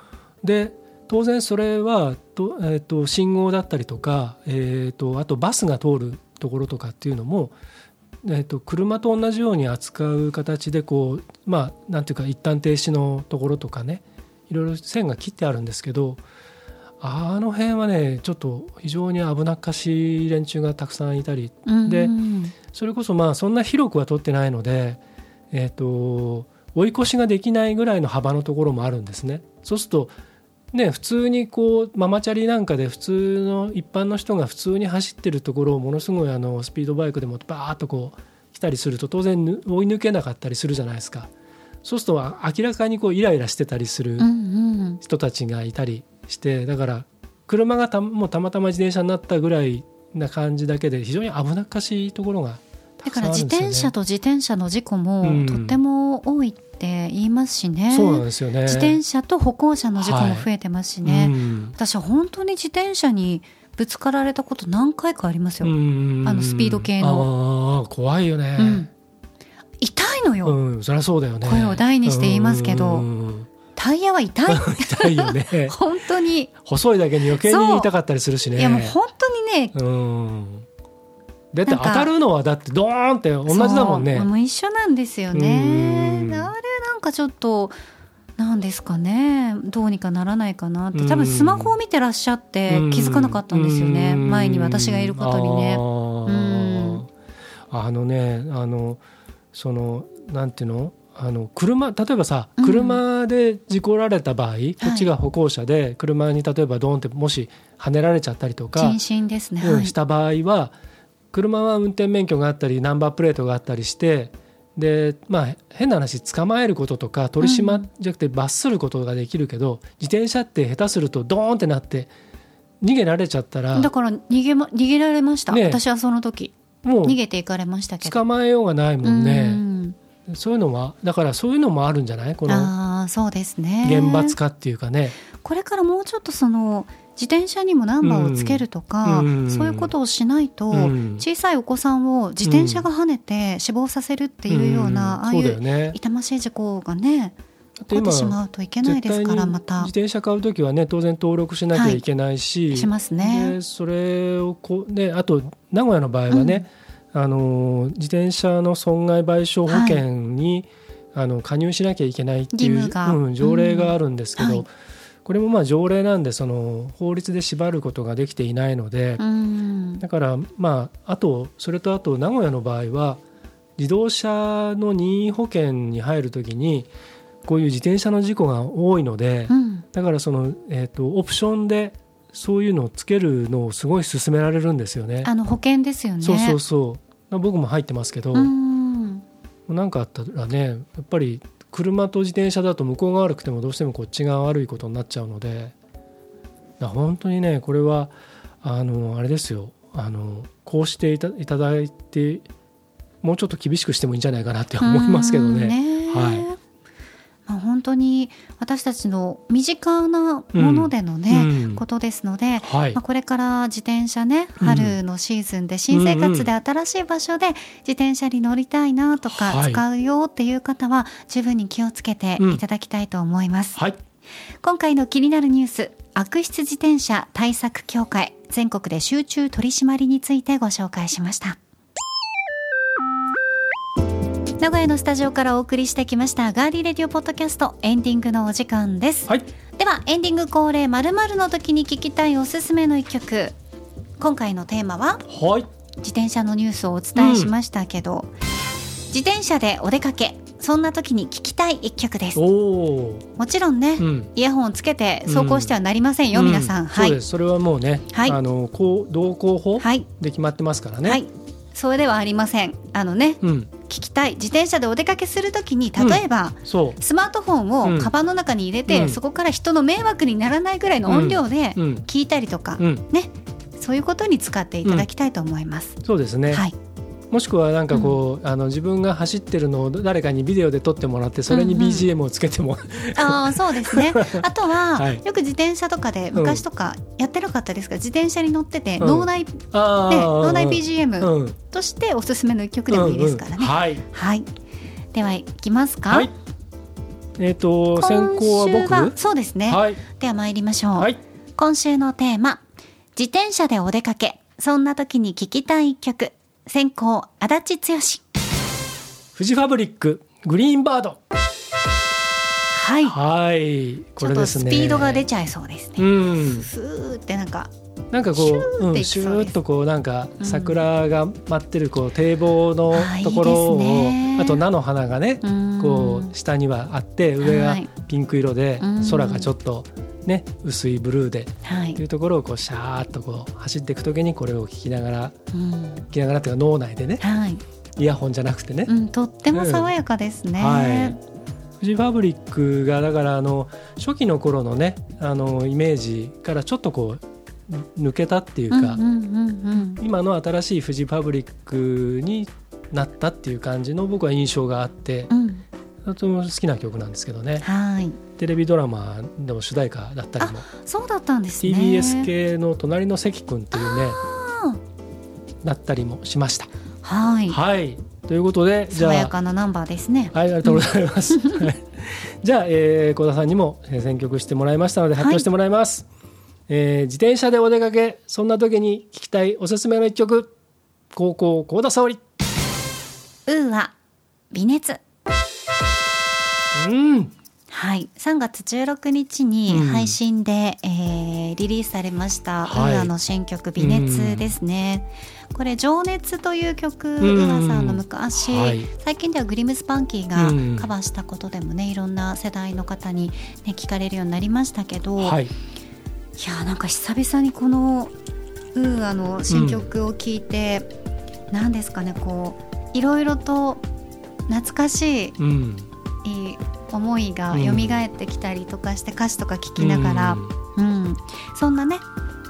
で当然それはと、えー、と信号だったりとか、えー、とあとバスが通るところとかっていうのも、えー、と車と同じように扱う形でこうまあなんていうか一旦停止のところとかねいろいろ線が切ってあるんですけどあの辺はねちょっと非常に危なっかしい連中がたくさんいたり。うんでうん。それこそまあそんな広くは取ってないので、えー、と追い越しができないぐらいの幅のところもあるんですね。そうするとね、普通にこうママチャリなんかで普通の一般の人が普通に走ってるところをものすごいあのスピードバイクでもバーッとこう来たりすると当然ぬ追い抜けなかったりするじゃないですか。そうすると明らかにこうイライラしてたりするうんうん。人たちがいたりしてだから車がたもうたまたま自転車になったぐらいな感じだけで非常に危なっかしいところがただから。自転車と自転車の事故もうん。とっても多いって言いますしね、そうなんですよね。自転車と歩行者の事故も増えてますしね、うん私は本当に自転車にぶつかられたこと何回かありますよ、うん。あのスピード系の。怖いよね。うん。痛いのよ、うん、そりゃそうだよね。声を大にして言いますけど。うんタイヤは痛い。痛いよね。本当に。細いだけに余計に痛かったりするしね。いやもう本当にねうん。だって当たるのはだってドーンって同じだもんね。もう一緒なんですよね。うん。あれなんかちょっとなんですかね。どうにかならないかなって。うん。多分スマホを見てらっしゃって気づかなかったんですよね。うん。前に私がいることにね。あのねあのそのなんていうの？あの車例えばさうん。車で事故られた場合、こっちが歩行者で車に例えばドーンってもし跳ねられちゃったりとか、人身ですね。した場合は車は運転免許があったりナンバープレートがあったりしてでまあ変な話捕まえることとか取り締まうんじゃなくて罰することができるけど、自転車って下手するとドーンってなって逃げられちゃったらだから逃げ,、ま、逃げられました、ね私はその時。もう逃げていかれましたけど。捕まえようがないもんうね。んそういうのはだからそういうのもあるんじゃない？このああそうですね。厳罰化っていうかね。これからもうちょっとその自転車にもナンバーをつけるとか、うんそういうことをしないと、うん。小さいお子さんを自転車が跳ねて死亡させるっていうような、ん。ああいう。痛ましい事故がね起こってしまうといけないですから。また自転車買う時はね当然登録しなきゃいけないし、しますね。でそれをこうであと名古屋の場合はね、あの自転車の損害賠償保険に、あの加入しなきゃいけないっていううん、条例があるんですけど、うん。はいこれもまあ条例なんでその法律で縛ることができていないので、うん。だからまああとそれとあと名古屋の場合は自動車の任意保険に入るときにこういう自転車の事故が多いので、うん。だからその、えー、とオプションでそういうのをつけるのをすごい勧められるんですよね。あの保険ですよね。そうそうそう僕も入ってますけど、うんなんかあったらねやっぱり車と自転車だと向こうが悪くてもどうしてもこっちが悪いことになっちゃうので本当にねこれはあのあれですよあのこうしていたいただいてもうちょっと厳しくしてもいいんじゃないかなって思いますけどうんね。ねはいまあ、本当に私たちの身近なものでのね、うん。ことですので、はい。まあ、これから自転車ねうん。春のシーズンで新生活で新しい場所で自転車に乗りたいなとかはい。使うよっていう方は十分に気をつけていただきたいと思います、はい。今回の気になるニュース悪質自転車対策協会全国で集中取り締まりについてご紹介しました名古屋のスタジオからお送りしてきましたガーリーレディオポッドキャストエンディングのお時間です、はい。ではエンディング恒例まるの時に聞きたいおすすめの一曲。今回のテーマははい。自転車のニュースをお伝えしましたけど、自転車でお出かけそんな時に聞きたい一曲です。もちろんね、うん、イヤホンつけて走行してはなりません。よ、皆さん、うはい。それはもうね、はい。あのこう道交法はい。で決まってますからね。はい。それではありません。あのねうん、聞きたい。自転車でお出かけするときに例えば、そう。スマートフォンうん。をカバンの中に入れて、うん。そこから人の迷惑にならないぐらいの音量でうん。聞いたりとか、うん、ね。そういうことに使っていただきたいと思います。そうですね。はい、もしくはなんかこう、あの自分が走ってるのを誰かにビデオで撮ってもらってそれに BGM をつけても、ああそうですね。あとは、はい。よく自転車とかで昔とかやってなかったですが、自転車に乗ってて、うん。脳内脳内うん BGM うん。としておすすめの一曲でもいいですからね、うんうん。はい。はい。ではいきますか、はい。えっ、と先行は僕？そうですね、はい。では参りましょう、はい。今週のテーマ自転車でお出かけ。そんな時に聴きたい一曲先行足立剛。フジファブリックグリーンバード。はい、はい。ちょっとこれですね。スピードが出ちゃいそうですね、うん。スーってなんかなんかこシューう、うん、シューッとこうなんかうん。桜が待ってるこう堤防のところをあと菜の花がねうん。こう下にはあって上がはい。ピンク色でうん。空がちょっとね薄いブルーではい。というところをこうシャーッとこう走っていく時にこれを聞きながらうん。聞きながらっていうか脳内でねはい、イヤホンじゃなくてね。うん、とっても爽やかですね、はい。フジファブリックがだからあの初期の頃のねあのイメージからちょっとこう抜けたっていうか、今の新しいフジファブリックになったっていう感じの僕は印象があってうん。うんとても好きな曲なんですけどね。はい。テレビドラマの主題歌だったりも。そうだったんですね。TBS 系の「隣の関君」っていうねあだったりもしました。ーはい。はい。ということでじゃ爽やあかなナンバーですね。はい、ありがとうございます。はい。じゃあ、えー、小田さんにもえー選曲してもらいましたので発表してもらいます。えー自転車でお出かけ、そんな時に聞きたいおすすめの一曲、高校高田沙織。ウーは微熱。うん、はい、3月16日にうん。配信で、えーリリースされました、はい。ウーアの新曲「微熱」ですね。これ「情熱」という曲、ん。 UA さんの昔、はい。最近では GLIM SPANKY がうん。カバーしたことでもねいろんな世代の方に、ね、聞かれるようになりましたけど、、はいい、やーなんか久々にこの UA の新曲を聴いて、なんですかねこういろいろと懐かしいうん、いい思いが蘇ってきたりとかして歌詞とか聞きながら、うん。そんなね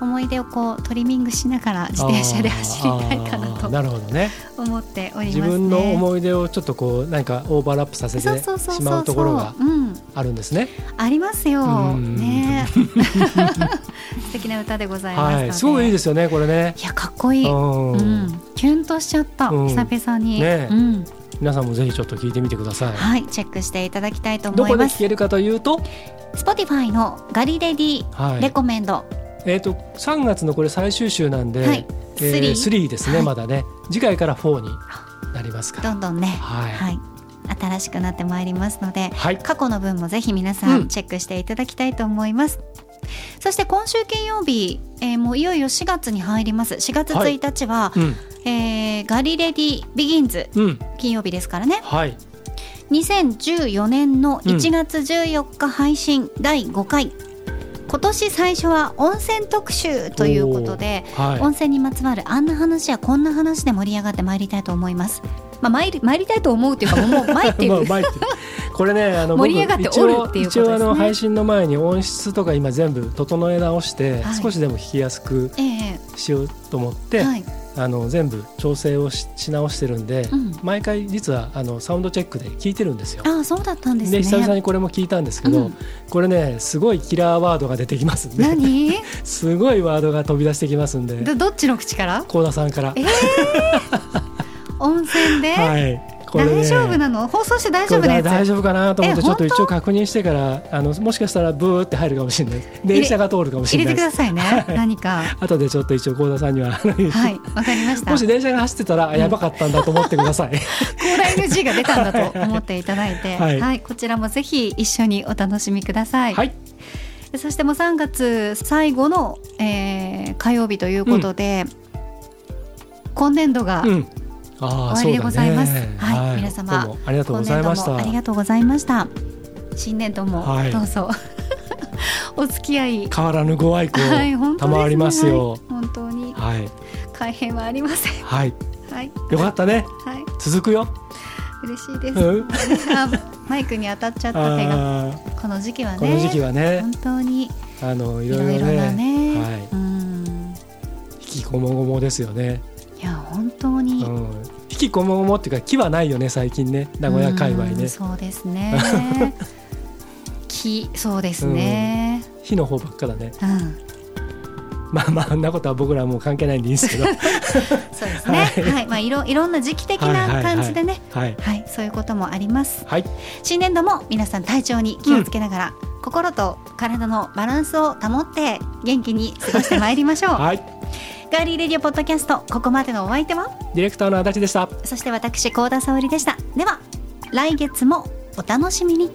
思い出をこうトリミングしながら自転車で走りたいかなとなるほどね。思っておりますね。自分の思い出をちょっとこう、なんかオーバーラップさせてしまうところがうん、あるんですね。ありますよ。うん。ね。素敵な歌でございますはい、すごいいいですよね、これね。いやかっこいい。ううん。ん、キュンとしちゃった、うん。久々に、ね。うん、皆さんもぜひちょっと聞いてみてください。はい。チェックしていただきたいとどこで思います。聞けるかというと、Spotify のガリレディはい、レコメンド、えっ、と3月のこれ最終週なんで、はい。えー、3 3ですね、はい。まだね。次回から4になりますか。らどんどんね、はい。はい、新しくなってまいりますので、はい。過去の分もぜひ皆さうん。んチェックしていただきたいと思います。そして今週金曜日、えーもういよいよ4月に入ります。4月1日は、うん。えーガリレディビギンズうん。金曜日ですからね。はい。2014年の1月14日配信第5回、今年最初は温泉特集ということで、はい。温泉にまつわるあんな話やこんな話で盛り上がってまいりたいと思います。まあ、参り参りたいと思うっていうかもう参 ってる。前ってこれねあの僕盛り上がっておるっていうことですね。一応一応あの配信の前に音質とか今全部整え直して、はい。少しでも聞きやすくええ。しようと思って、はいあの全部調整をしし直してるんで、うん。毎回実はあのサウンドチェックで聞いてるんですよ。ああそうだったんですね。で久々にこれも聞いたんですけど、うん。これねすごいキラーワードが出てきますんで。何？すごいワードが飛び出してきますんで。どどっちの口から？幸田さんから。え。温泉で、はい、これ。ね大丈夫なの？放送して大丈夫なやつ？大丈夫かなと思ってえちょっと一応確認してからあのもしかしたらブーって入るかもしれない。電車が通るかもし入れれない。ですてくださいね、何か。後でちょっと一応幸田さんにははい。わかりました。もし電車が走ってたらあやばかったんだと思ってください。コーラ NG が出たんだと思っていただいて、は はいい、こちらもぜひ一緒にお楽しみください。はい。そしてもう3月最後の、えー火曜日ということで、今年度がうん終わりでございます。ね。はい、皆様ありがとう今ございました。ありがとうございました。新年度もはい。どうぞ、お付き合い。変わらぬご愛顧賜りますよ。はい本当に。はい。改変はありません。はい。はい、よかったね。はい、続くよ。嬉しいです。うん。あマイクに当たっちゃった手が。あこの時期はね。ーこの時期はね。本当に。あのいいろいろねなね。はい。うん。引きこもごもですよねいや本当に、うん。引引きこもごもっていうか木はないよね最近ね。名古屋界隈ね。うんそうですね。木そうですね、火の方ばっかだね。うん。まあまああんなことは僕らはもう関係ないんでいいんですけど。そうですね。はい。はい、まあいろいろんな時期的な感じでね。はいはい、そういうこともあります。はい。新年度も皆さん体調に気をつけながら、心と体のバランスを保って元気に過ごしてまいりましょう、はいガーリーレディオポッドキャストここまでのお相手は？ディレクターの足立でした。そして私高田沙織でした。では来月もお楽しみに